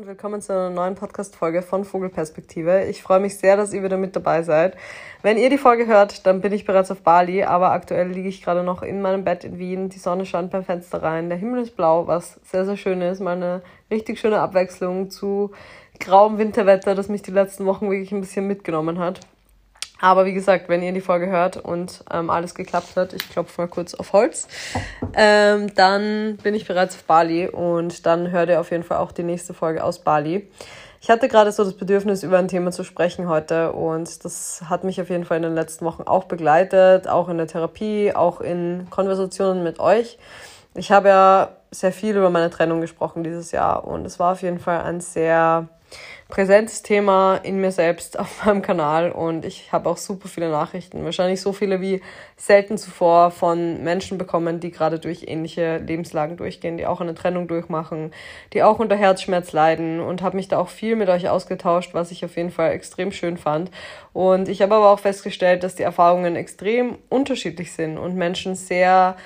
und willkommen zu einer neuen Podcast-Folge von Vogelperspektive. Ich freue mich sehr, dass ihr wieder mit dabei seid. Wenn ihr die Folge hört, dann bin ich bereits auf Bali, aber aktuell liege ich gerade noch in meinem Bett in Wien. Die Sonne scheint beim Fenster rein, der Himmel ist blau, was sehr, sehr schön ist. Mal eine richtig schöne Abwechslung zu grauem Winterwetter, das mich die letzten Wochen wirklich ein bisschen mitgenommen hat. Aber wie gesagt, wenn ihr die Folge hört und ähm, alles geklappt hat, ich klopfe mal kurz auf Holz, ähm, dann bin ich bereits auf Bali und dann hört ihr auf jeden Fall auch die nächste Folge aus Bali. Ich hatte gerade so das Bedürfnis, über ein Thema zu sprechen heute und das hat mich auf jeden Fall in den letzten Wochen auch begleitet, auch in der Therapie, auch in Konversationen mit euch. Ich habe ja sehr viel über meine Trennung gesprochen dieses Jahr und es war auf jeden Fall ein sehr präsentes Thema in mir selbst auf meinem Kanal und ich habe auch super viele Nachrichten, wahrscheinlich so viele wie selten zuvor von Menschen bekommen, die gerade durch ähnliche Lebenslagen durchgehen, die auch eine Trennung durchmachen, die auch unter Herzschmerz leiden und habe mich da auch viel mit euch ausgetauscht, was ich auf jeden Fall extrem schön fand. Und ich habe aber auch festgestellt, dass die Erfahrungen extrem unterschiedlich sind und Menschen sehr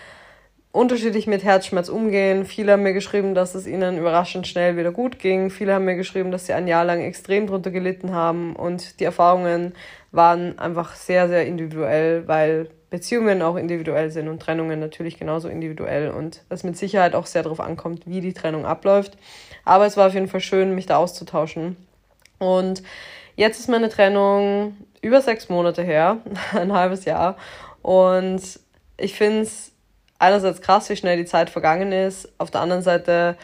unterschiedlich mit Herzschmerz umgehen. Viele haben mir geschrieben, dass es ihnen überraschend schnell wieder gut ging. Viele haben mir geschrieben, dass sie ein Jahr lang extrem drunter gelitten haben. Und die Erfahrungen waren einfach sehr, sehr individuell, weil Beziehungen auch individuell sind und Trennungen natürlich genauso individuell und es mit Sicherheit auch sehr darauf ankommt, wie die Trennung abläuft. Aber es war auf jeden Fall schön, mich da auszutauschen. Und jetzt ist meine Trennung über sechs Monate her, ein halbes Jahr. Und ich finde es einerseits krass, wie schnell die Zeit vergangen ist. Auf der anderen Seite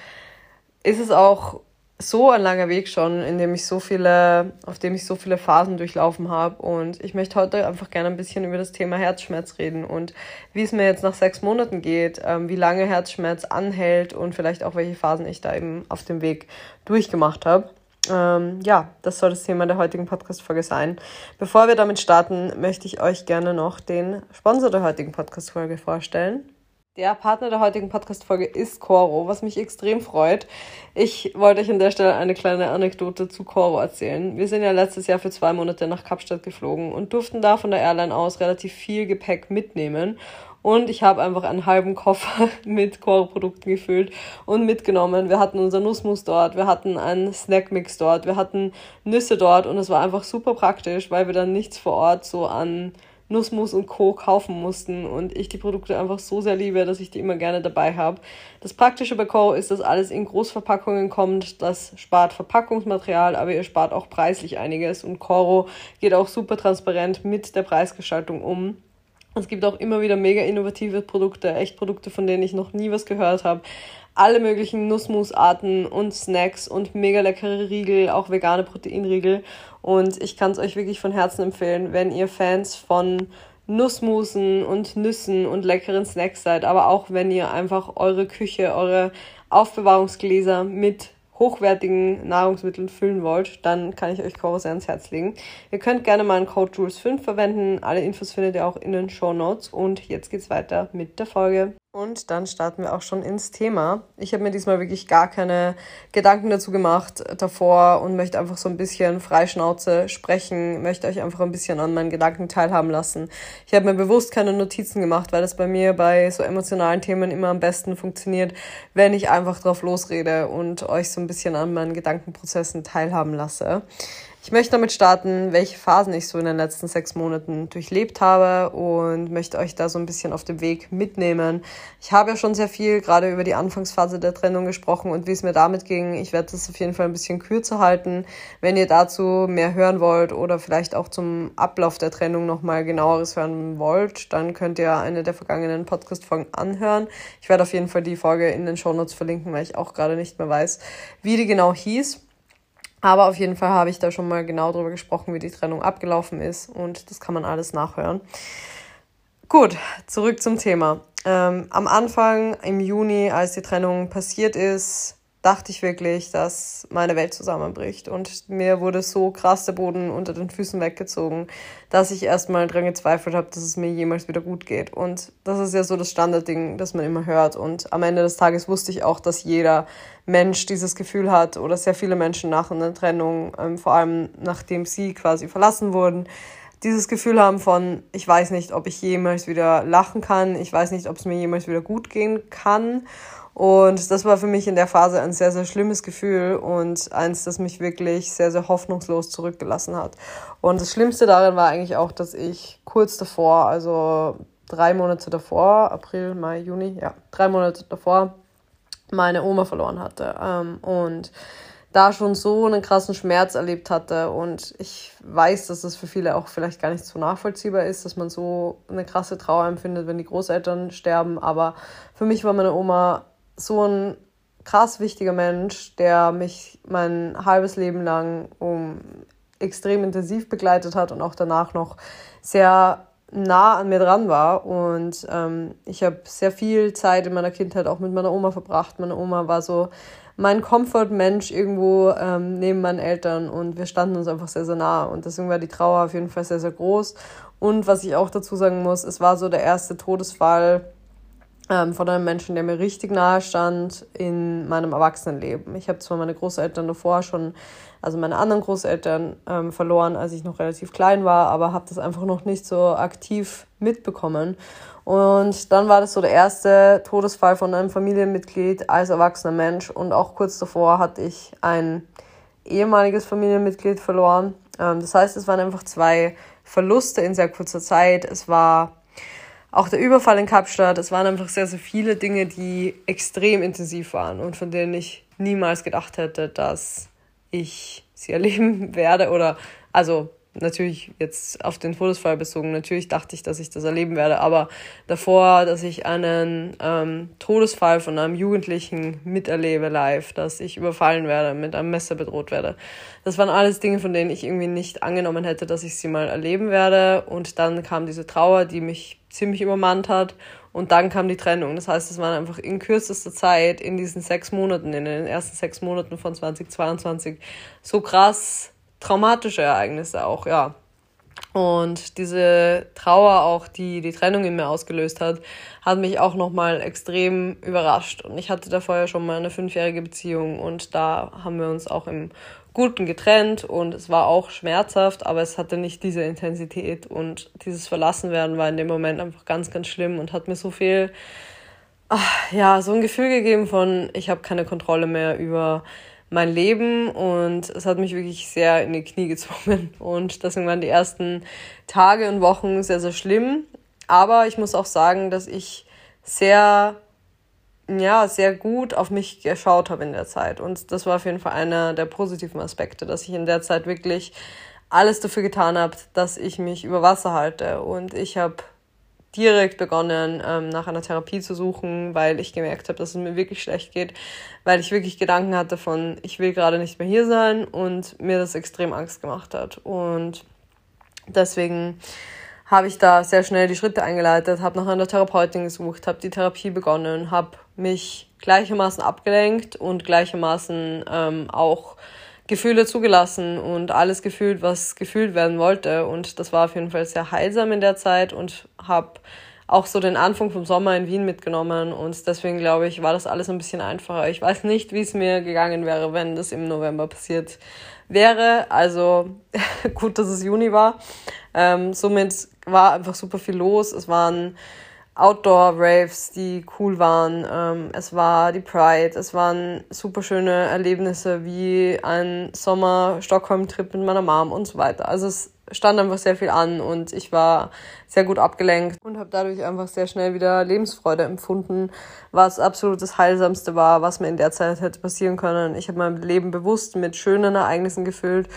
ist es auch so ein langer Weg schon, in dem ich so viele, auf dem ich so viele Phasen durchlaufen habe. Und ich möchte heute einfach gerne ein bisschen über das Thema Herzschmerz reden und wie es mir jetzt nach sechs Monaten geht, ähm, wie lange Herzschmerz anhält und vielleicht auch welche Phasen ich da eben auf dem Weg durchgemacht habe. Ähm, ja, das soll das Thema der heutigen Podcast-Folge sein. Bevor wir damit starten, möchte ich euch gerne noch den Sponsor der heutigen Podcast-Folge vorstellen. Der Partner der heutigen Podcast-Folge ist Coro, was mich extrem freut. Ich wollte euch an der Stelle eine kleine Anekdote zu Coro erzählen. Wir sind ja letztes Jahr für zwei Monate nach Kapstadt geflogen und durften da von der Airline aus relativ viel Gepäck mitnehmen. Und ich habe einfach einen halben Koffer mit Coro-Produkten gefüllt und mitgenommen. Wir hatten unser Nussmus dort, wir hatten einen Snackmix dort, wir hatten Nüsse dort und es war einfach super praktisch, weil wir dann nichts vor Ort so an Nussmus und Co. kaufen mussten und ich die Produkte einfach so sehr liebe, dass ich die immer gerne dabei habe. Das Praktische bei Co. ist, dass alles in Großverpackungen kommt. Das spart Verpackungsmaterial, aber ihr spart auch preislich einiges und Coro geht auch super transparent mit der Preisgestaltung um. Es gibt auch immer wieder mega innovative Produkte, echt Produkte, von denen ich noch nie was gehört habe. Alle möglichen Nussmusarten und Snacks und mega leckere Riegel, auch vegane Proteinriegel. Und ich kann es euch wirklich von Herzen empfehlen, wenn ihr Fans von Nussmusen und Nüssen und leckeren Snacks seid, aber auch wenn ihr einfach eure Küche, eure Aufbewahrungsgläser mit hochwertigen Nahrungsmitteln füllen wollt, dann kann ich euch sehr ans Herz legen. Ihr könnt gerne meinen Code Jules5 verwenden. Alle Infos findet ihr auch in den Show Notes. Und jetzt geht's weiter mit der Folge. Und dann starten wir auch schon ins Thema. Ich habe mir diesmal wirklich gar keine Gedanken dazu gemacht davor und möchte einfach so ein bisschen Freischnauze sprechen, möchte euch einfach ein bisschen an meinen Gedanken teilhaben lassen. Ich habe mir bewusst keine Notizen gemacht, weil das bei mir bei so emotionalen Themen immer am besten funktioniert, wenn ich einfach drauf losrede und euch so ein bisschen an meinen Gedankenprozessen teilhaben lasse. Ich möchte damit starten, welche Phasen ich so in den letzten sechs Monaten durchlebt habe und möchte euch da so ein bisschen auf dem Weg mitnehmen. Ich habe ja schon sehr viel gerade über die Anfangsphase der Trennung gesprochen und wie es mir damit ging. Ich werde das auf jeden Fall ein bisschen kürzer halten. Wenn ihr dazu mehr hören wollt oder vielleicht auch zum Ablauf der Trennung nochmal genaueres hören wollt, dann könnt ihr eine der vergangenen Podcast-Folgen anhören. Ich werde auf jeden Fall die Folge in den Shownotes verlinken, weil ich auch gerade nicht mehr weiß, wie die genau hieß. Aber auf jeden Fall habe ich da schon mal genau darüber gesprochen, wie die Trennung abgelaufen ist und das kann man alles nachhören. Gut, zurück zum Thema. Ähm, am Anfang im Juni, als die Trennung passiert ist, dachte ich wirklich, dass meine Welt zusammenbricht. Und mir wurde so krass der Boden unter den Füßen weggezogen, dass ich erstmal dran gezweifelt habe, dass es mir jemals wieder gut geht. Und das ist ja so das Standardding, das man immer hört. Und am Ende des Tages wusste ich auch, dass jeder Mensch dieses Gefühl hat oder sehr viele Menschen nach einer Trennung, ähm, vor allem nachdem sie quasi verlassen wurden, dieses Gefühl haben von, ich weiß nicht, ob ich jemals wieder lachen kann, ich weiß nicht, ob es mir jemals wieder gut gehen kann. Und das war für mich in der Phase ein sehr, sehr schlimmes Gefühl und eins, das mich wirklich sehr, sehr hoffnungslos zurückgelassen hat. Und das Schlimmste darin war eigentlich auch, dass ich kurz davor, also drei Monate davor, April, Mai, Juni, ja, drei Monate davor, meine Oma verloren hatte. Ähm, und da schon so einen krassen Schmerz erlebt hatte. Und ich weiß, dass das für viele auch vielleicht gar nicht so nachvollziehbar ist, dass man so eine krasse Trauer empfindet, wenn die Großeltern sterben. Aber für mich war meine Oma so ein krass wichtiger Mensch, der mich mein halbes Leben lang um extrem intensiv begleitet hat und auch danach noch sehr nah an mir dran war. Und ähm, ich habe sehr viel Zeit in meiner Kindheit auch mit meiner Oma verbracht. Meine Oma war so mein Comfort-Mensch irgendwo ähm, neben meinen Eltern und wir standen uns einfach sehr, sehr nah. Und deswegen war die Trauer auf jeden Fall sehr, sehr groß. Und was ich auch dazu sagen muss, es war so der erste Todesfall ähm, von einem Menschen, der mir richtig nahe stand in meinem Erwachsenenleben. Ich habe zwar meine Großeltern davor schon, also meine anderen Großeltern ähm, verloren, als ich noch relativ klein war, aber habe das einfach noch nicht so aktiv mitbekommen. Und dann war das so der erste Todesfall von einem Familienmitglied als erwachsener Mensch. Und auch kurz davor hatte ich ein ehemaliges Familienmitglied verloren. Ähm, das heißt, es waren einfach zwei Verluste in sehr kurzer Zeit. Es war auch der Überfall in Kapstadt. Es waren einfach sehr, sehr viele Dinge, die extrem intensiv waren und von denen ich niemals gedacht hätte, dass ich sie erleben werde oder also natürlich jetzt auf den Todesfall bezogen, natürlich dachte ich, dass ich das erleben werde, aber davor, dass ich einen ähm, Todesfall von einem Jugendlichen miterlebe live, dass ich überfallen werde, mit einem Messer bedroht werde, das waren alles Dinge, von denen ich irgendwie nicht angenommen hätte, dass ich sie mal erleben werde. Und dann kam diese Trauer, die mich ziemlich übermannt hat. Und dann kam die Trennung. Das heißt, es waren einfach in kürzester Zeit, in diesen sechs Monaten, in den ersten sechs Monaten von 2022, so krass traumatische Ereignisse auch, ja. Und diese Trauer auch, die die Trennung in mir ausgelöst hat, hat mich auch nochmal extrem überrascht. Und ich hatte da vorher schon mal eine fünfjährige Beziehung und da haben wir uns auch im Guten getrennt und es war auch schmerzhaft, aber es hatte nicht diese Intensität und dieses Verlassenwerden war in dem Moment einfach ganz, ganz schlimm und hat mir so viel, ach, ja, so ein Gefühl gegeben von, ich habe keine Kontrolle mehr über mein Leben und es hat mich wirklich sehr in die Knie gezwungen. Und deswegen waren die ersten Tage und Wochen sehr, sehr schlimm. Aber ich muss auch sagen, dass ich sehr, ja, sehr gut auf mich geschaut habe in der Zeit. Und das war auf jeden Fall einer der positiven Aspekte, dass ich in der Zeit wirklich alles dafür getan habe, dass ich mich über Wasser halte. Und ich habe direkt begonnen, ähm, nach einer Therapie zu suchen, weil ich gemerkt habe, dass es mir wirklich schlecht geht, weil ich wirklich Gedanken hatte von, ich will gerade nicht mehr hier sein und mir das extrem Angst gemacht hat. Und deswegen habe ich da sehr schnell die Schritte eingeleitet, habe nach einer Therapeutin gesucht, habe die Therapie begonnen, habe mich gleichermaßen abgelenkt und gleichermaßen ähm, auch Gefühle zugelassen und alles gefühlt, was gefühlt werden wollte. Und das war auf jeden Fall sehr heilsam in der Zeit und habe auch so den Anfang vom Sommer in Wien mitgenommen. Und deswegen glaube ich, war das alles ein bisschen einfacher. Ich weiß nicht, wie es mir gegangen wäre, wenn das im November passiert wäre. Also gut, dass es Juni war. Ähm, somit war einfach super viel los. Es waren Outdoor-Raves, die cool waren. Ähm, es war die Pride, es waren super schöne Erlebnisse wie ein Sommer-Stockholm-Trip mit meiner Mom und so weiter. Also es stand einfach sehr viel an und ich war sehr gut abgelenkt und habe dadurch einfach sehr schnell wieder Lebensfreude empfunden, was absolut das Heilsamste war, was mir in der Zeit hätte passieren können. Ich habe mein Leben bewusst mit schönen Ereignissen gefüllt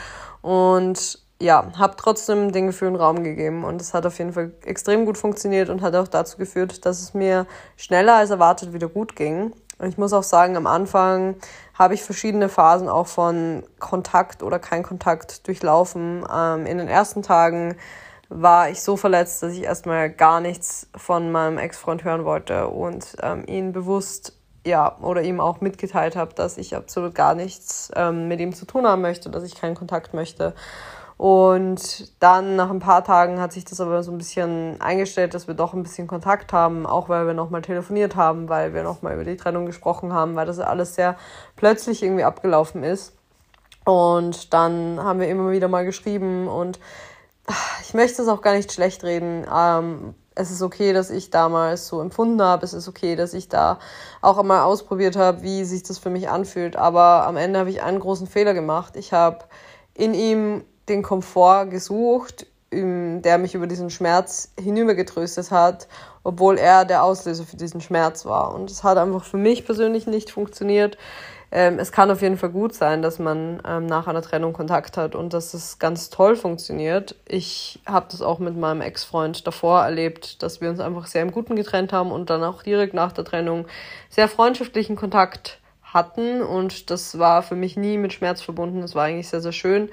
und ja, habe trotzdem den Gefühlen Raum gegeben und es hat auf jeden Fall extrem gut funktioniert und hat auch dazu geführt, dass es mir schneller als erwartet wieder gut ging. Und ich muss auch sagen, am Anfang habe ich verschiedene Phasen auch von Kontakt oder kein Kontakt durchlaufen. Ähm, in den ersten Tagen war ich so verletzt, dass ich erstmal gar nichts von meinem Ex-Freund hören wollte und ähm, ihn bewusst ja, oder ihm auch mitgeteilt habe, dass ich absolut gar nichts ähm, mit ihm zu tun haben möchte, dass ich keinen Kontakt möchte. Und dann nach ein paar Tagen hat sich das aber so ein bisschen eingestellt, dass wir doch ein bisschen Kontakt haben, auch weil wir nochmal telefoniert haben, weil wir nochmal über die Trennung gesprochen haben, weil das alles sehr plötzlich irgendwie abgelaufen ist. Und dann haben wir immer wieder mal geschrieben und ich möchte es auch gar nicht schlecht reden. Ähm, es ist okay, dass ich damals so empfunden habe. Es ist okay, dass ich da auch einmal ausprobiert habe, wie sich das für mich anfühlt. Aber am Ende habe ich einen großen Fehler gemacht. Ich habe in ihm den Komfort gesucht, der mich über diesen Schmerz hinübergetröstet hat, obwohl er der Auslöser für diesen Schmerz war. Und es hat einfach für mich persönlich nicht funktioniert. Ähm, es kann auf jeden Fall gut sein, dass man ähm, nach einer Trennung Kontakt hat und dass es ganz toll funktioniert. Ich habe das auch mit meinem Ex-Freund davor erlebt, dass wir uns einfach sehr im Guten getrennt haben und dann auch direkt nach der Trennung sehr freundschaftlichen Kontakt hatten und das war für mich nie mit Schmerz verbunden. Das war eigentlich sehr, sehr schön.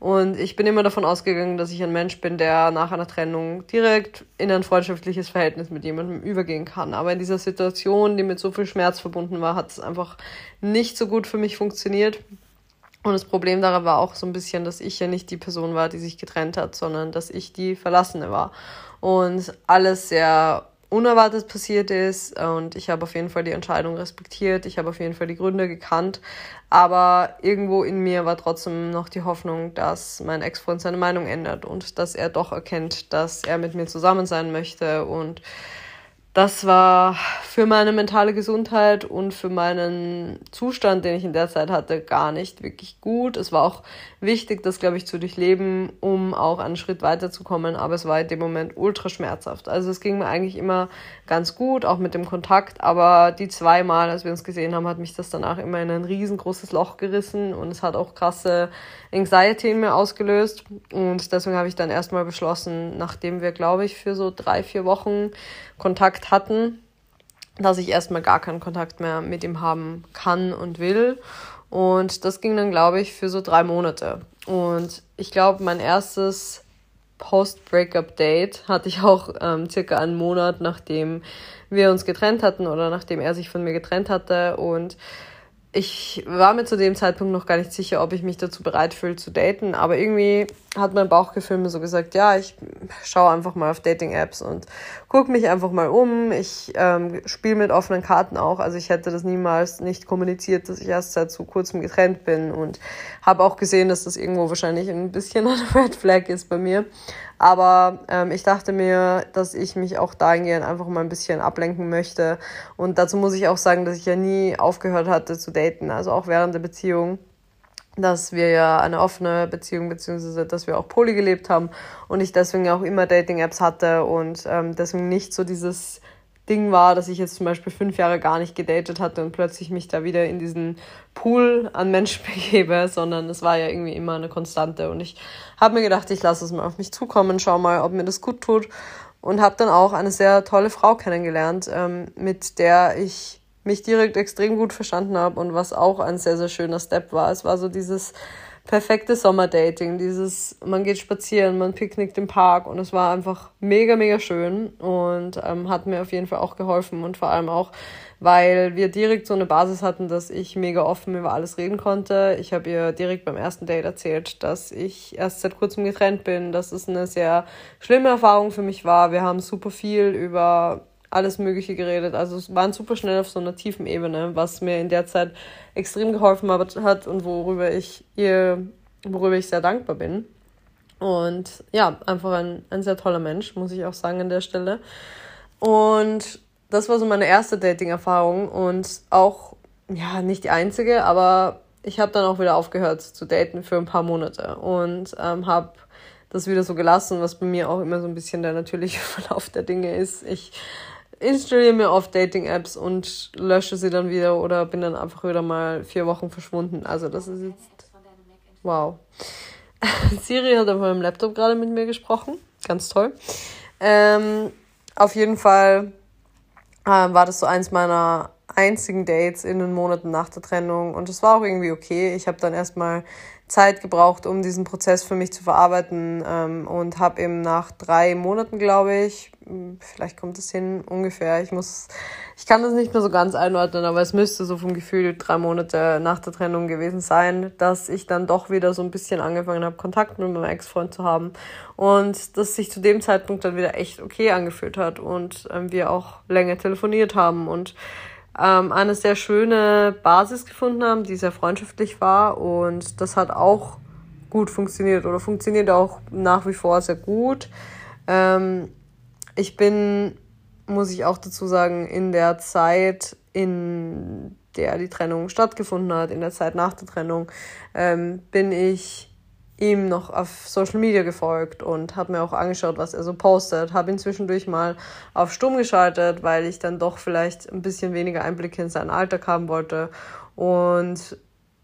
Und ich bin immer davon ausgegangen, dass ich ein Mensch bin, der nach einer Trennung direkt in ein freundschaftliches Verhältnis mit jemandem übergehen kann. Aber in dieser Situation, die mit so viel Schmerz verbunden war, hat es einfach nicht so gut für mich funktioniert. Und das Problem daran war auch so ein bisschen, dass ich ja nicht die Person war, die sich getrennt hat, sondern dass ich die Verlassene war. Und alles sehr unerwartet passiert ist und ich habe auf jeden Fall die Entscheidung respektiert, ich habe auf jeden Fall die Gründe gekannt, aber irgendwo in mir war trotzdem noch die Hoffnung, dass mein Ex-Freund seine Meinung ändert und dass er doch erkennt, dass er mit mir zusammen sein möchte und das war für meine mentale Gesundheit und für meinen Zustand, den ich in der Zeit hatte, gar nicht wirklich gut. Es war auch wichtig, das, glaube ich, zu durchleben, um auch einen Schritt weiterzukommen, aber es war in dem Moment ultra schmerzhaft. Also es ging mir eigentlich immer ganz gut, auch mit dem Kontakt, aber die zwei Mal, als wir uns gesehen haben, hat mich das danach immer in ein riesengroßes Loch gerissen und es hat auch krasse Anxiety in mir ausgelöst und deswegen habe ich dann erstmal beschlossen, nachdem wir, glaube ich, für so drei, vier Wochen Kontakt hatten, dass ich erstmal gar keinen Kontakt mehr mit ihm haben kann und will. Und das ging dann, glaube ich, für so drei Monate. Und ich glaube, mein erstes Post-Breakup-Date hatte ich auch ähm, circa einen Monat, nachdem wir uns getrennt hatten oder nachdem er sich von mir getrennt hatte. Und ich war mir zu dem Zeitpunkt noch gar nicht sicher, ob ich mich dazu bereit fühle zu daten, aber irgendwie hat mein Bauchgefühl mir so gesagt, ja, ich schaue einfach mal auf Dating-Apps und gucke mich einfach mal um. Ich ähm, spiele mit offenen Karten auch, also ich hätte das niemals nicht kommuniziert, dass ich erst seit so kurzem getrennt bin und habe auch gesehen, dass das irgendwo wahrscheinlich ein bisschen ein Red Flag ist bei mir. Aber ähm, ich dachte mir, dass ich mich auch dahingehend einfach mal ein bisschen ablenken möchte. Und dazu muss ich auch sagen, dass ich ja nie aufgehört hatte zu daten, also auch während der Beziehung dass wir ja eine offene Beziehung beziehungsweise dass wir auch poly gelebt haben und ich deswegen auch immer Dating-Apps hatte und ähm, deswegen nicht so dieses Ding war, dass ich jetzt zum Beispiel fünf Jahre gar nicht gedatet hatte und plötzlich mich da wieder in diesen Pool an Menschen begebe, sondern es war ja irgendwie immer eine Konstante. Und ich habe mir gedacht, ich lasse es mal auf mich zukommen, schau mal, ob mir das gut tut. Und habe dann auch eine sehr tolle Frau kennengelernt, ähm, mit der ich mich direkt extrem gut verstanden habe und was auch ein sehr, sehr schöner Step war. Es war so dieses perfekte Sommerdating. Dieses, man geht spazieren, man picknickt im Park und es war einfach mega, mega schön und ähm, hat mir auf jeden Fall auch geholfen und vor allem auch, weil wir direkt so eine Basis hatten, dass ich mega offen über alles reden konnte. Ich habe ihr direkt beim ersten Date erzählt, dass ich erst seit kurzem getrennt bin, dass es eine sehr schlimme Erfahrung für mich war. Wir haben super viel über alles Mögliche geredet. Also es waren super schnell auf so einer tiefen Ebene, was mir in der Zeit extrem geholfen hat und worüber ich ihr, worüber ich sehr dankbar bin. Und ja, einfach ein, ein sehr toller Mensch, muss ich auch sagen an der Stelle. Und das war so meine erste Dating-Erfahrung und auch, ja, nicht die einzige, aber ich habe dann auch wieder aufgehört zu daten für ein paar Monate und ähm, habe das wieder so gelassen, was bei mir auch immer so ein bisschen der natürliche Verlauf der Dinge ist. Ich installiere mir oft Dating-Apps und lösche sie dann wieder oder bin dann einfach wieder mal vier Wochen verschwunden. Also das ist jetzt. Wow. Siri hat auf meinem Laptop gerade mit mir gesprochen. Ganz toll. Ähm, auf jeden Fall äh, war das so eins meiner einzigen Dates in den Monaten nach der Trennung und es war auch irgendwie okay. Ich habe dann erstmal Zeit gebraucht, um diesen Prozess für mich zu verarbeiten ähm, und habe eben nach drei Monaten, glaube ich, hm, vielleicht kommt es hin ungefähr, ich muss, ich kann das nicht mehr so ganz einordnen, aber es müsste so vom Gefühl drei Monate nach der Trennung gewesen sein, dass ich dann doch wieder so ein bisschen angefangen habe, Kontakt mit meinem Ex-Freund zu haben und dass sich zu dem Zeitpunkt dann wieder echt okay angefühlt hat und ähm, wir auch länger telefoniert haben und ähm, eine sehr schöne Basis gefunden haben, die sehr freundschaftlich war und das hat auch gut funktioniert oder funktioniert auch nach wie vor sehr gut. Ähm, ich bin, muss ich auch dazu sagen, in der Zeit, in der die Trennung stattgefunden hat, in der Zeit nach der Trennung, ähm, bin ich ihm noch auf Social Media gefolgt und habe mir auch angeschaut, was er so postet. Habe ihn zwischendurch mal auf Stumm geschaltet, weil ich dann doch vielleicht ein bisschen weniger Einblicke in seinen Alltag haben wollte. Und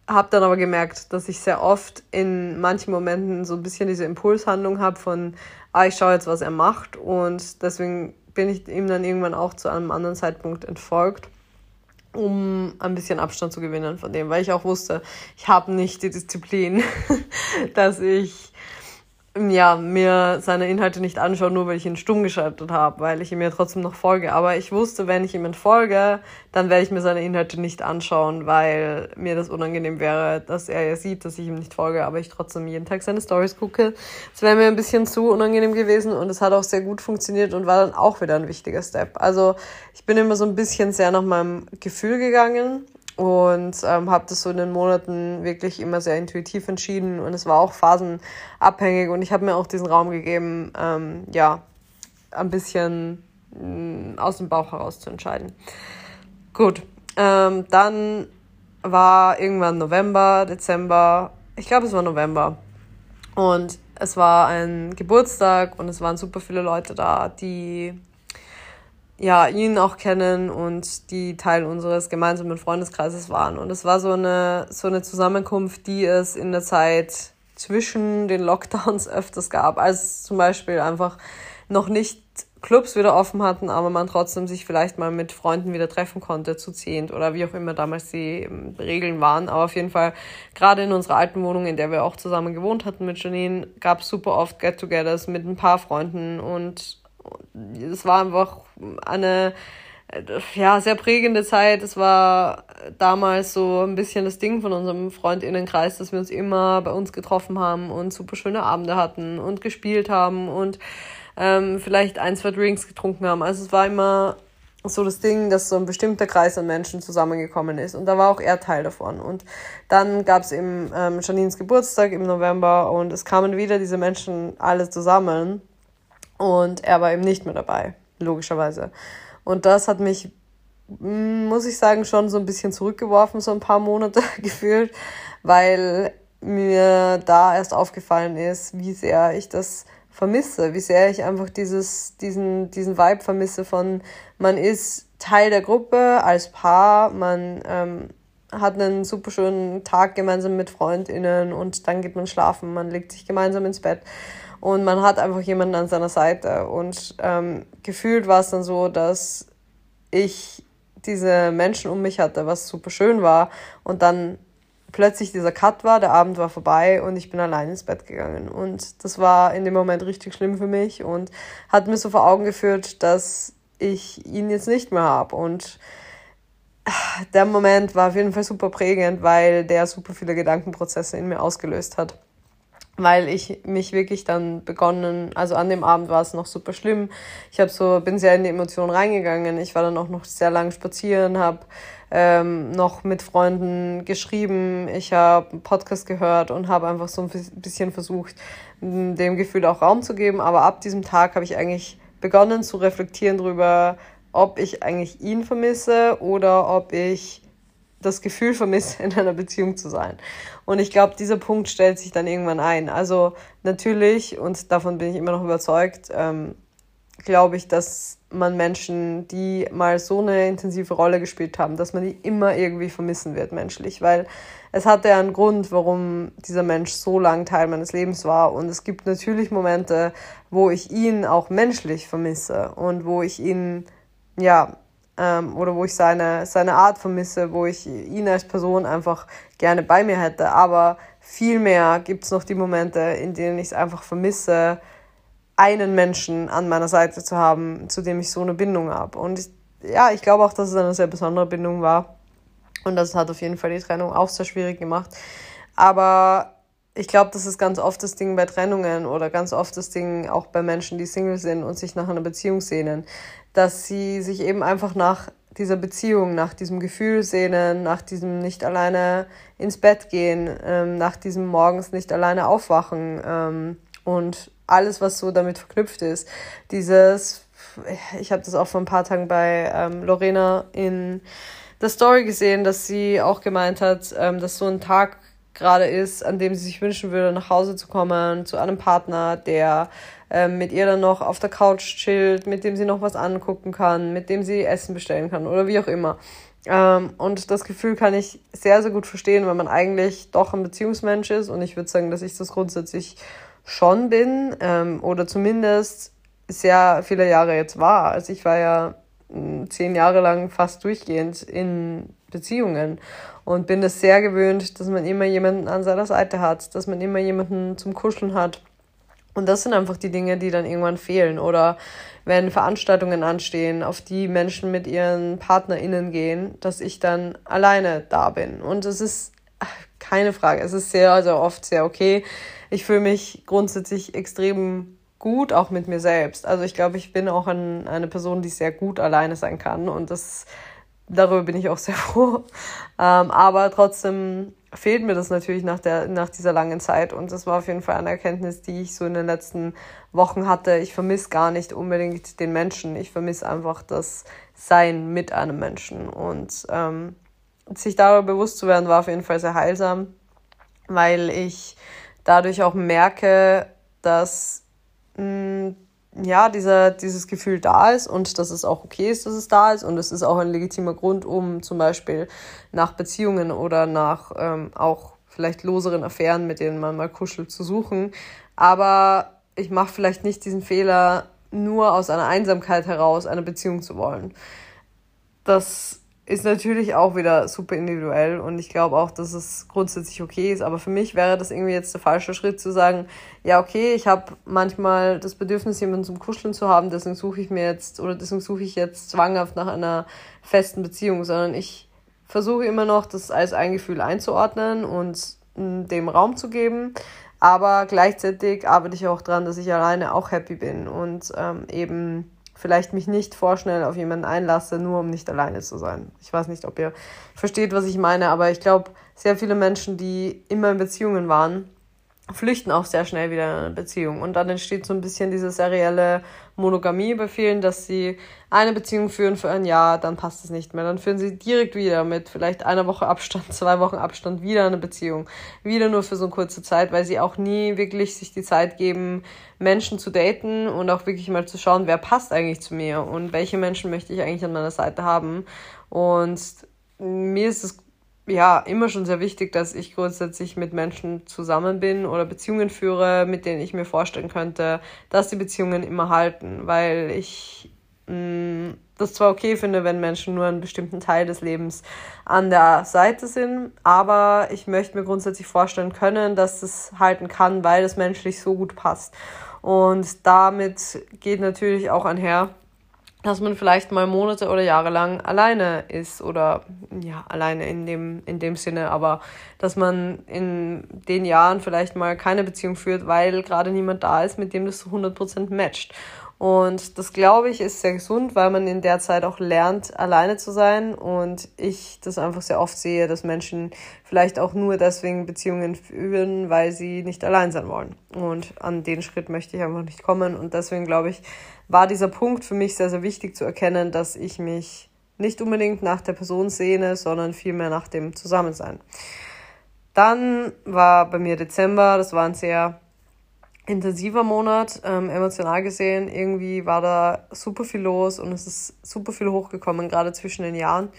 habe dann aber gemerkt, dass ich sehr oft in manchen Momenten so ein bisschen diese Impulshandlung habe von, ah, ich schaue jetzt, was er macht. Und deswegen bin ich ihm dann irgendwann auch zu einem anderen Zeitpunkt entfolgt um ein bisschen Abstand zu gewinnen von dem, weil ich auch wusste, ich habe nicht die Disziplin, dass ich ja, mir seine Inhalte nicht anschaue, nur weil ich ihn stumm geschaltet habe, weil ich ihm ja trotzdem noch folge. Aber ich wusste, wenn ich ihm entfolge, dann werde ich mir seine Inhalte nicht anschauen, weil mir das unangenehm wäre, dass er ja sieht, dass ich ihm nicht folge, aber ich trotzdem jeden Tag seine Stories gucke. Das wäre mir ein bisschen zu unangenehm gewesen und es hat auch sehr gut funktioniert und war dann auch wieder ein wichtiger Step. Also ich bin immer so ein bisschen sehr nach meinem Gefühl gegangen und ähm, habe das so in den Monaten wirklich immer sehr intuitiv entschieden. Und es war auch phasenabhängig. Und ich habe mir auch diesen Raum gegeben, ähm, ja, ein bisschen mh, mm, aus dem Bauch heraus zu entscheiden. Gut, ähm, dann war irgendwann November, Dezember, ich glaube es war November. Und es war ein Geburtstag und es waren super viele Leute da, die ja, ihn auch kennen und die Teil unseres gemeinsamen Freundeskreises waren. Und es war so eine, so eine Zusammenkunft, die es in der Zeit zwischen den Lockdowns öfters gab, als zum Beispiel einfach noch nicht Clubs wieder offen hatten, aber man trotzdem sich vielleicht mal mit Freunden wieder treffen konnte, zu zehnt oder wie auch immer damals die ähm, Regeln waren. Aber auf jeden Fall, gerade in unserer alten Wohnung, in der wir auch zusammen gewohnt hatten mit Janine, gab es super oft Get-togethers mit ein paar Freunden und es war einfach eine ja, sehr prägende Zeit. Es war damals so ein bisschen das Ding von unserem Freundinnenkreis, dass wir uns immer bei uns getroffen haben und super schöne Abende hatten und gespielt haben und ähm, vielleicht ein, zwei Drinks getrunken haben. Also es war immer so das Ding, dass so ein bestimmter Kreis an Menschen zusammengekommen ist. Und da war auch er Teil davon. Und dann gab es eben ähm, Janines Geburtstag im November und es kamen wieder diese Menschen alle zusammen. Und er war eben nicht mehr dabei, logischerweise. Und das hat mich, mm, muss ich sagen, schon so ein bisschen zurückgeworfen, so ein paar Monate gefühlt, weil mir da erst aufgefallen ist, wie sehr ich das vermisse, wie sehr ich einfach dieses, diesen, diesen Vibe vermisse von, man ist Teil der Gruppe als Paar, man ähm, hat einen super schönen Tag gemeinsam mit FreundInnen und dann geht man schlafen, man legt sich gemeinsam ins Bett und man hat einfach jemanden an seiner Seite. Und ähm, gefühlt war es dann so, dass ich diese Menschen um mich hatte, was super schön war. Und dann plötzlich dieser Cut war, der Abend war vorbei und ich bin allein ins Bett gegangen. Und das war in dem Moment richtig schlimm für mich und hat mir so vor Augen geführt, dass ich ihn jetzt nicht mehr habe. Und der Moment war auf jeden Fall super prägend, weil der super viele Gedankenprozesse in mir ausgelöst hat weil ich mich wirklich dann begonnen, also an dem Abend war es noch super schlimm. Ich habe so bin sehr in die Emotionen reingegangen. Ich war dann auch noch sehr lang spazieren, habe ähm, noch mit Freunden geschrieben. Ich habe einen Podcast gehört und habe einfach so ein bisschen versucht, dem Gefühl auch Raum zu geben. Aber ab diesem Tag habe ich eigentlich begonnen zu reflektieren darüber, ob ich eigentlich ihn vermisse oder ob ich das Gefühl vermisse, in einer Beziehung zu sein. Und ich glaube, dieser Punkt stellt sich dann irgendwann ein. Also natürlich, und davon bin ich immer noch überzeugt, ähm, glaube ich, dass man Menschen, die mal so eine intensive Rolle gespielt haben, dass man die immer irgendwie vermissen wird menschlich, weil es hatte ja einen Grund, warum dieser Mensch so lang Teil meines Lebens war. Und es gibt natürlich Momente, wo ich ihn auch menschlich vermisse und wo ich ihn, ja, ähm, oder wo ich seine, seine Art vermisse, wo ich ihn als Person einfach gerne bei mir hätte. Aber vielmehr gibt es noch die Momente, in denen ich es einfach vermisse, einen Menschen an meiner Seite zu haben, zu dem ich so eine Bindung habe. Und ich, ja, ich glaube auch, dass es eine sehr besondere Bindung war. Und das hat auf jeden Fall die Trennung auch sehr schwierig gemacht. Aber ich glaube, das ist ganz oft das Ding bei Trennungen oder ganz oft das Ding auch bei Menschen, die Single sind und sich nach einer Beziehung sehnen, dass sie sich eben einfach nach dieser Beziehung, nach diesem Gefühl sehnen, nach diesem nicht alleine ins Bett gehen, ähm, nach diesem morgens nicht alleine aufwachen ähm, und alles, was so damit verknüpft ist. Dieses ich habe das auch vor ein paar Tagen bei ähm, Lorena in der Story gesehen, dass sie auch gemeint hat, ähm, dass so ein Tag gerade ist, an dem sie sich wünschen würde, nach Hause zu kommen, zu einem Partner, der ähm, mit ihr dann noch auf der Couch chillt, mit dem sie noch was angucken kann, mit dem sie Essen bestellen kann oder wie auch immer. Ähm, und das Gefühl kann ich sehr, sehr gut verstehen, weil man eigentlich doch ein Beziehungsmensch ist und ich würde sagen, dass ich das grundsätzlich schon bin ähm, oder zumindest sehr viele Jahre jetzt war. Also ich war ja hm, zehn Jahre lang fast durchgehend in Beziehungen und bin es sehr gewöhnt, dass man immer jemanden an seiner Seite hat, dass man immer jemanden zum Kuscheln hat. Und das sind einfach die Dinge, die dann irgendwann fehlen. Oder wenn Veranstaltungen anstehen, auf die Menschen mit ihren PartnerInnen gehen, dass ich dann alleine da bin. Und es ist keine Frage, es ist sehr, sehr oft sehr okay. Ich fühle mich grundsätzlich extrem gut, auch mit mir selbst. Also ich glaube, ich bin auch ein, eine Person, die sehr gut alleine sein kann. Und das darüber bin ich auch sehr froh. Ähm, aber trotzdem fehlt mir das natürlich nach, der, nach dieser langen Zeit. Und das war auf jeden Fall eine Erkenntnis, die ich so in den letzten Wochen hatte. Ich vermisse gar nicht unbedingt den Menschen. Ich vermisse einfach das Sein mit einem Menschen. Und ähm, sich darüber bewusst zu werden, war auf jeden Fall sehr heilsam, weil ich dadurch auch merke, dass mh, mm, ja, dieser, dieses Gefühl da ist und dass es auch okay ist, dass es da ist. Und es ist auch ein legitimer Grund, um zum Beispiel nach Beziehungen oder nach ähm, auch vielleicht loseren Affären, mit denen man mal kuschelt, zu suchen. Aber ich mache vielleicht nicht diesen Fehler, nur aus einer Einsamkeit heraus eine Beziehung zu wollen. Das ist natürlich auch wieder super individuell und ich glaube auch, dass es grundsätzlich okay ist. Aber für mich wäre das irgendwie jetzt der falsche Schritt zu sagen, ja, okay, ich habe manchmal das Bedürfnis, jemanden zum Kuscheln zu haben, deswegen suche ich mir jetzt oder deswegen suche ich jetzt zwanghaft nach einer festen Beziehung, sondern ich versuche immer noch, das als ein Gefühl einzuordnen und dem Raum zu geben. Aber gleichzeitig arbeite ich auch dran, dass ich alleine auch happy bin und ähm, eben vielleicht mich nicht vorschnell auf jemanden einlasse, nur um nicht alleine zu sein. Ich weiß nicht, ob ihr versteht, was ich meine, aber ich glaube, sehr viele Menschen, die immer in Beziehungen waren, flüchten auch sehr schnell wieder in eine Beziehung. Und dann entsteht so ein bisschen diese serielle Monogamie bei vielen, dass sie eine Beziehung führen für ein Jahr, dann passt es nicht mehr. Dann führen sie direkt wieder mit vielleicht einer Woche Abstand, zwei Wochen Abstand wieder eine Beziehung. Wieder nur für so eine kurze Zeit, weil sie auch nie wirklich sich die Zeit geben, Menschen zu daten und auch wirklich mal zu schauen, wer passt eigentlich zu mir und welche Menschen möchte ich eigentlich an meiner Seite haben. Und mir ist es ja immer schon sehr wichtig, dass ich grundsätzlich mit Menschen zusammen bin oder Beziehungen führe, mit denen ich mir vorstellen könnte, dass die Beziehungen immer halten, weil ich mh, mm, das zwar okay finde, wenn Menschen nur einen bestimmten Teil des Lebens an der Seite sind, aber ich möchte mir grundsätzlich vorstellen können, dass es halten kann, weil es menschlich so gut passt. Und damit geht natürlich auch einher, dass man vielleicht mal Monate oder Jahre lang alleine ist oder ja, alleine in dem, in dem Sinne, aber dass man in den Jahren vielleicht mal keine Beziehung führt, weil gerade niemand da ist, mit dem das zu 100% matcht. Und das glaube ich ist sehr gesund, weil man in der Zeit auch lernt, alleine zu sein. Und ich das einfach sehr oft sehe, dass Menschen vielleicht auch nur deswegen Beziehungen führen, weil sie nicht allein sein wollen. Und an den Schritt möchte ich einfach nicht kommen. Und deswegen glaube ich, war dieser Punkt für mich sehr, sehr wichtig zu erkennen, dass ich mich nicht unbedingt nach der Person sehne, sondern vielmehr nach dem Zusammensein. Dann war bei mir Dezember, das war ein sehr intensiver Monat, ähm, emotional gesehen. Irgendwie war da super viel los und es ist super viel hochgekommen, gerade zwischen den Jahren.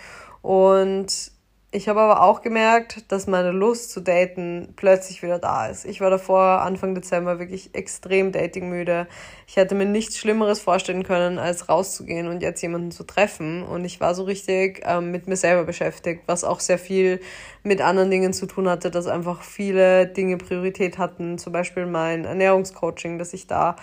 Und ich habe aber auch gemerkt, dass meine Lust zu daten plötzlich wieder da ist. Ich war davor Anfang Dezember wirklich extrem datingmüde. Ich hätte mir nichts Schlimmeres vorstellen können, als rauszugehen und jetzt jemanden zu treffen. Und ich war so richtig ähm, mit mir selber beschäftigt, was auch sehr viel mit anderen Dingen zu tun hatte, dass einfach viele Dinge Priorität hatten. Zum Beispiel mein Ernährungscoaching, dass ich da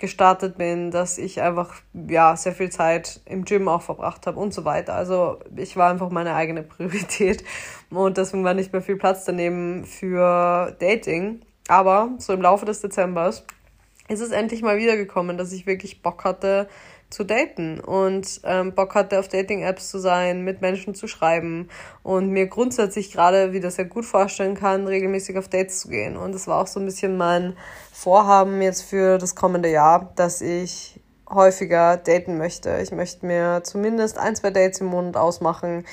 gestartet bin, dass ich einfach ja sehr viel Zeit im Gym auch verbracht habe und so weiter. Also ich war einfach meine eigene Priorität und deswegen war nicht mehr viel Platz daneben für Dating. Aber so im Laufe des Dezembers ist es endlich mal wiedergekommen, dass ich wirklich Bock hatte, zu daten und ähm, Bock hatte, auf Dating-Apps zu sein, mit Menschen zu schreiben und mir grundsätzlich gerade wieder sehr gut vorstellen kann, regelmäßig auf Dates zu gehen. Und das war auch so ein bisschen mein Vorhaben jetzt für das kommende Jahr, dass ich häufiger daten möchte. Ich möchte mir zumindest ein, zwei Dates im Monat ausmachen.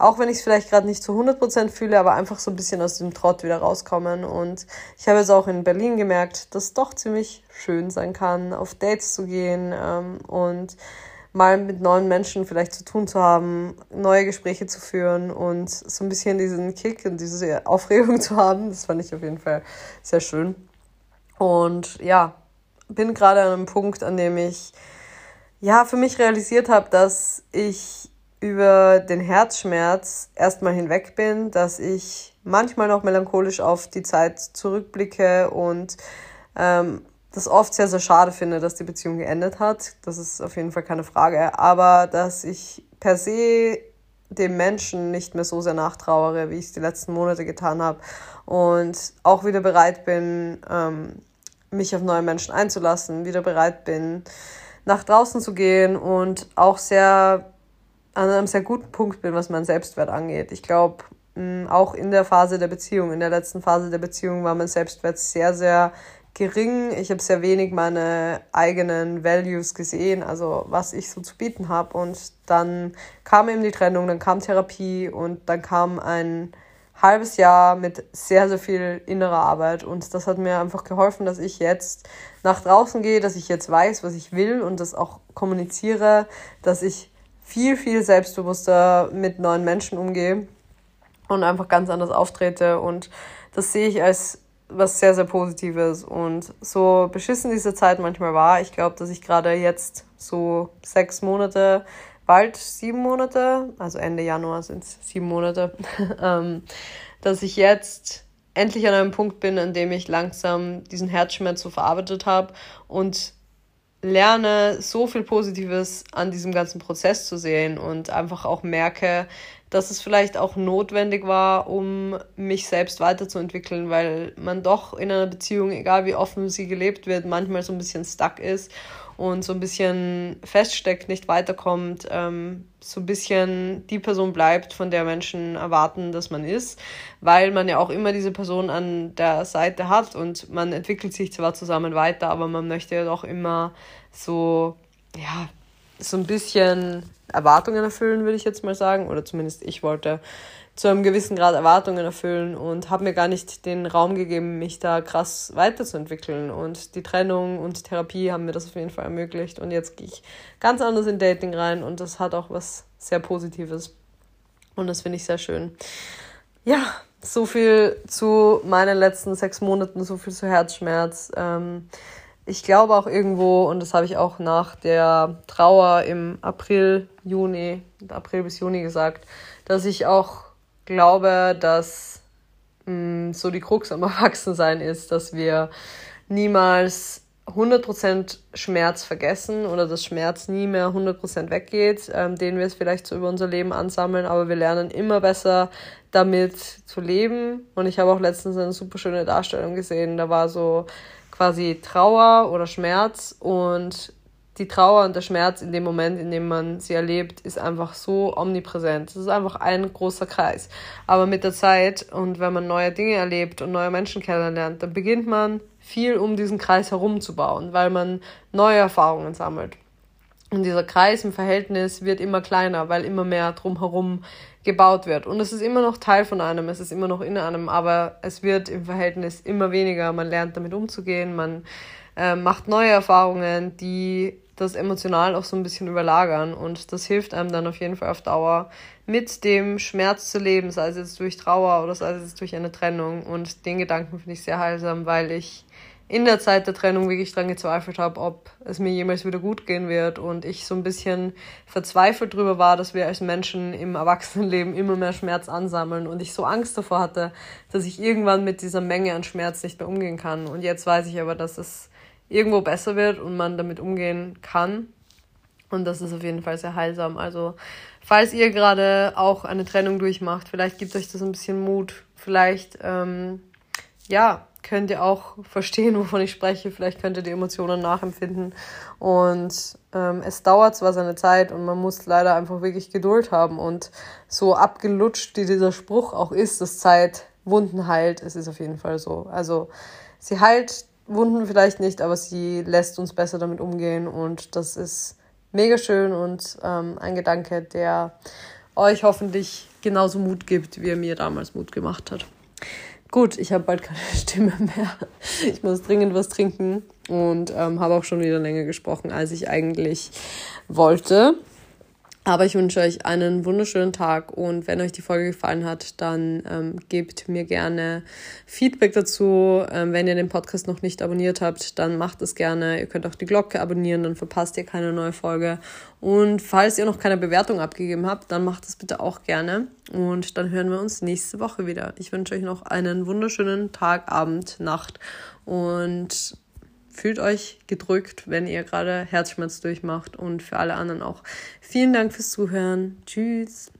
Auch wenn ich es vielleicht gerade nicht zu 100% fühle, aber einfach so ein bisschen aus dem Trott wieder rauskommen. Und ich habe jetzt auch in Berlin gemerkt, dass es doch ziemlich schön sein kann, auf Dates zu gehen ähm, und mal mit neuen Menschen vielleicht zu tun zu haben, neue Gespräche zu führen und so ein bisschen diesen Kick und diese Aufregung zu haben. Das fand ich auf jeden Fall sehr schön. Und ja, bin gerade an einem Punkt, an dem ich ja für mich realisiert habe, dass ich über den Herzschmerz erstmal hinweg bin, dass ich manchmal noch melancholisch auf die Zeit zurückblicke und ähm, das oft sehr, sehr schade finde, dass die Beziehung geendet hat. Das ist auf jeden Fall keine Frage. Aber dass ich per se dem Menschen nicht mehr so sehr nachtrauere, wie ich es die letzten Monate getan habe. Und auch wieder bereit bin, ähm, mich auf neue Menschen einzulassen, wieder bereit bin, nach draußen zu gehen und auch sehr an einem sehr guten Punkt bin, was meinen Selbstwert angeht. Ich glaube, auch in der Phase der Beziehung, in der letzten Phase der Beziehung war mein Selbstwert sehr, sehr gering. Ich habe sehr wenig meine eigenen Values gesehen, also was ich so zu bieten habe. Und dann kam eben die Trennung, dann kam Therapie und dann kam ein halbes Jahr mit sehr, sehr viel innerer Arbeit. Und das hat mir einfach geholfen, dass ich jetzt nach draußen gehe, dass ich jetzt weiß, was ich will und das auch kommuniziere, dass ich viel, viel selbstbewusster mit neuen Menschen umgehe und einfach ganz anders auftrete. Und das sehe ich als was sehr, sehr Positives. Und so beschissen diese Zeit manchmal war, ich glaube, dass ich gerade jetzt so sechs Monate, bald sieben Monate, also Ende Januar sind es sieben Monate, ähm, dass ich jetzt endlich an einem Punkt bin, an dem ich langsam diesen Herzschmerz so verarbeitet habe und lerne so viel Positives an diesem ganzen Prozess zu sehen und einfach auch merke, dass es vielleicht auch notwendig war, um mich selbst weiterzuentwickeln, weil man doch in einer Beziehung, egal wie offen sie gelebt wird, manchmal so ein bisschen stuck ist und so ein bisschen feststeckt, nicht weiterkommt, ähm, so ein bisschen die Person bleibt, von der Menschen erwarten, dass man ist, weil man ja auch immer diese Person an der Seite hat und man entwickelt sich zwar zusammen weiter, aber man möchte ja doch immer so, ja, so ein bisschen Erwartungen erfüllen, würde ich jetzt mal sagen. Oder zumindest ich wollte zu einem gewissen Grad Erwartungen erfüllen und habe mir gar nicht den Raum gegeben, mich da krass weiterzuentwickeln. Und die Trennung und Therapie haben mir das auf jeden Fall ermöglicht. Und jetzt gehe ich ganz anders in Dating rein und das hat auch was sehr Positives. Und das finde ich sehr schön. Ja, so viel zu meinen letzten sechs Monaten, so viel zu Herzschmerz. Ähm, ich glaube auch irgendwo, und das habe ich auch nach der Trauer im April, Juni, April bis Juni gesagt, dass ich auch glaube, dass mh, mm, so die Krux am Erwachsensein ist, dass wir niemals 100% Schmerz vergessen oder dass Schmerz nie mehr 100% weggeht, ähm, den wir es vielleicht so über unser Leben ansammeln, aber wir lernen immer besser damit zu leben. Und ich habe auch letztens eine super schöne Darstellung gesehen, da war so quasi Trauer oder Schmerz und die Trauer und der Schmerz in dem Moment, in dem man sie erlebt, ist einfach so omnipräsent. Es ist einfach ein großer Kreis. Aber mit der Zeit und wenn man neue Dinge erlebt und neue Menschen kennenlernt, dann beginnt man viel um diesen Kreis herumzubauen, weil man neue Erfahrungen sammelt. Und dieser Kreis im Verhältnis wird immer kleiner, weil immer mehr drumherum gebaut wird. Und es ist immer noch Teil von einem, es ist immer noch in einem, aber es wird im Verhältnis immer weniger. Man lernt damit umzugehen, man äh, macht neue Erfahrungen, die das emotional auch so ein bisschen überlagern. Und das hilft einem dann auf jeden Fall auf Dauer, mit dem Schmerz zu leben, sei es jetzt durch Trauer oder sei es jetzt durch eine Trennung. Und den Gedanken finde ich sehr heilsam, weil ich in der Zeit der Trennung wirklich dran gezweifelt habe, ob es mir jemals wieder gut gehen wird und ich so ein bisschen verzweifelt drüber war, dass wir als Menschen im Erwachsenenleben immer mehr Schmerz ansammeln und ich so Angst davor hatte, dass ich irgendwann mit dieser Menge an Schmerz nicht mehr umgehen kann. Und jetzt weiß ich aber, dass es irgendwo besser wird und man damit umgehen kann. Und das ist auf jeden Fall sehr heilsam. Also, falls ihr gerade auch eine Trennung durchmacht, vielleicht gibt euch das ein bisschen Mut. Vielleicht, ähm, ja, könnt ihr auch verstehen, wovon ich spreche. Vielleicht könnt ihr die Emotionen nachempfinden. Und ähm, es dauert zwar seine Zeit und man muss leider einfach wirklich Geduld haben. Und so abgelutscht, wie dieser Spruch auch ist, dass Zeit Wunden heilt, es ist auf jeden Fall so. Also sie heilt Wunden vielleicht nicht, aber sie lässt uns besser damit umgehen und das ist mega schön und ähm, ein Gedanke, der euch hoffentlich genauso Mut gibt, wie er mir damals Mut gemacht hat. Gut, ich habe bald keine Stimme mehr. Ich muss dringend was trinken und ähm, habe auch schon wieder länger gesprochen, als ich eigentlich wollte. Aber ich wünsche euch einen wunderschönen Tag und wenn euch die Folge gefallen hat, dann ähm, gebt mir gerne Feedback dazu. Ähm, wenn ihr den Podcast noch nicht abonniert habt, dann macht es gerne. Ihr könnt auch die Glocke abonnieren, dann verpasst ihr keine neue Folge. Und falls ihr noch keine Bewertung abgegeben habt, dann macht es bitte auch gerne. Und dann hören wir uns nächste Woche wieder. Ich wünsche euch noch einen wunderschönen Tag, Abend, Nacht und fühlt euch gedrückt, wenn ihr gerade Herzschmerz durchmacht und für alle anderen auch. Vielen Dank fürs Zuhören. Tschüss.